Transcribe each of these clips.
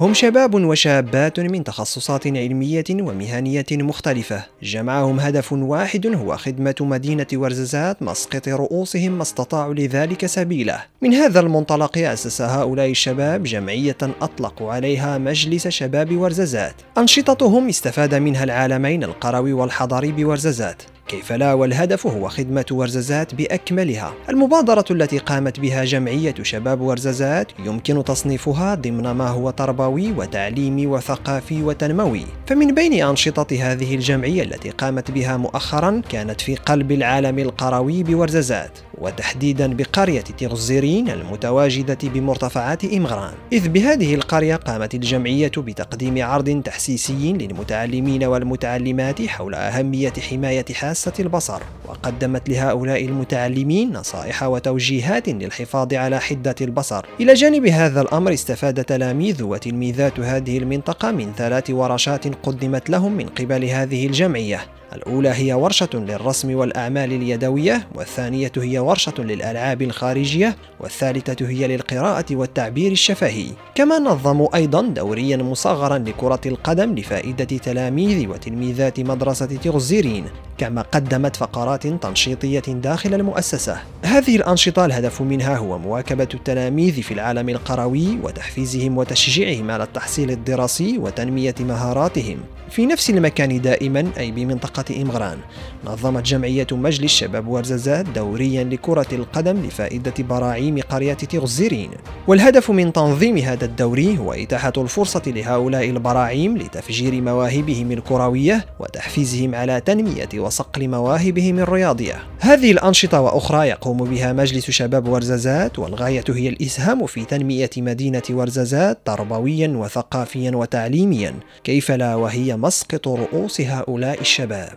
هم شباب وشابات من تخصصات علمية ومهنية مختلفة. جمعهم هدف واحد هو خدمة مدينة ورززات مسقط رؤوسهم ما استطاعوا لذلك سبيله من هذا المنطلق أسس هؤلاء الشباب جمعية أطلقوا عليها مجلس شباب ورززات. أنشطتهم استفاد منها العالمين القروي والحضري بورززات. كيف لا والهدف هو خدمة ورززات بأكملها. المبادرة التي قامت بها جمعية شباب ورززات يمكن تصنيفها ضمن ما هو تربوي وتعليمي وثقافي وتنموي. فمن بين أنشطة هذه الجمعية التي قامت بها مؤخرا كانت في قلب العالم القروي بورززات وتحديدا بقرية تغزيرين المتواجدة بمرتفعات إمغران. إذ بهذه القرية قامت الجمعية بتقديم عرض تحسيسي للمتعلمين والمتعلمات حول أهمية حماية حاسة البصر وقدمت لهؤلاء المتعلمين نصائح وتوجيهات للحفاظ على حدة البصر. إلى جانب هذا الأمر استفاد تلاميذ وتلميذات هذه المنطقة من ثلاث ورشات قدمت لهم من قبل هذه الجمعية. الأولى هي ورشة للرسم والأعمال اليدوية والثانية هي ورشة للألعاب الخارجية والثالثة هي للقراءة والتعبير الشفهي. كما نظموا أيضا دوريا مصغرا لكرة القدم لفائدة تلاميذ وتلميذات مدرسة تغزيرين. كما قدمت فقرات تنشيطية داخل المؤسسة. هذه الأنشطة الهدف منها هو مواكبة التلاميذ في العالم القروي وتحفيزهم وتشجيعهم على التحصيل الدراسي وتنمية مهاراتهم. في نفس المكان دائما أي بمنطقة إمغران. نظمت جمعية مجلس شباب ورزازات دوريا لكرة القدم لفائدة براعيم قرية تغزيرين. والهدف من تنظيم هذا الدوري هو إتاحة الفرصة لهؤلاء البراعيم لتفجير مواهبهم الكروية وتحفيزهم على تنمية وصقل مواهبهم الرياضية. هذه الأنشطة وأخرى يقوم بها مجلس شباب ورزازات والغاية هي الإسهام في تنمية مدينة ورزازات تربويا وثقافيا وتعليميا. كيف لا؟ وهي مسقط رؤوس هؤلاء الشباب.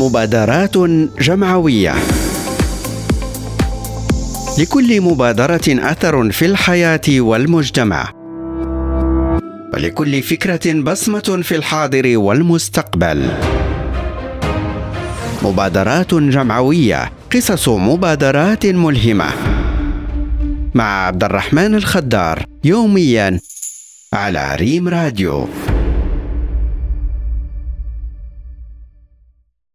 مبادرات جمعوية. لكل مبادرة أثر في الحياة والمجتمع. ولكل فكرة بصمة في الحاضر والمستقبل. مبادرات جمعوية قصص مبادرات ملهمة. مع عبد الرحمن الخدار يوميا على ريم راديو.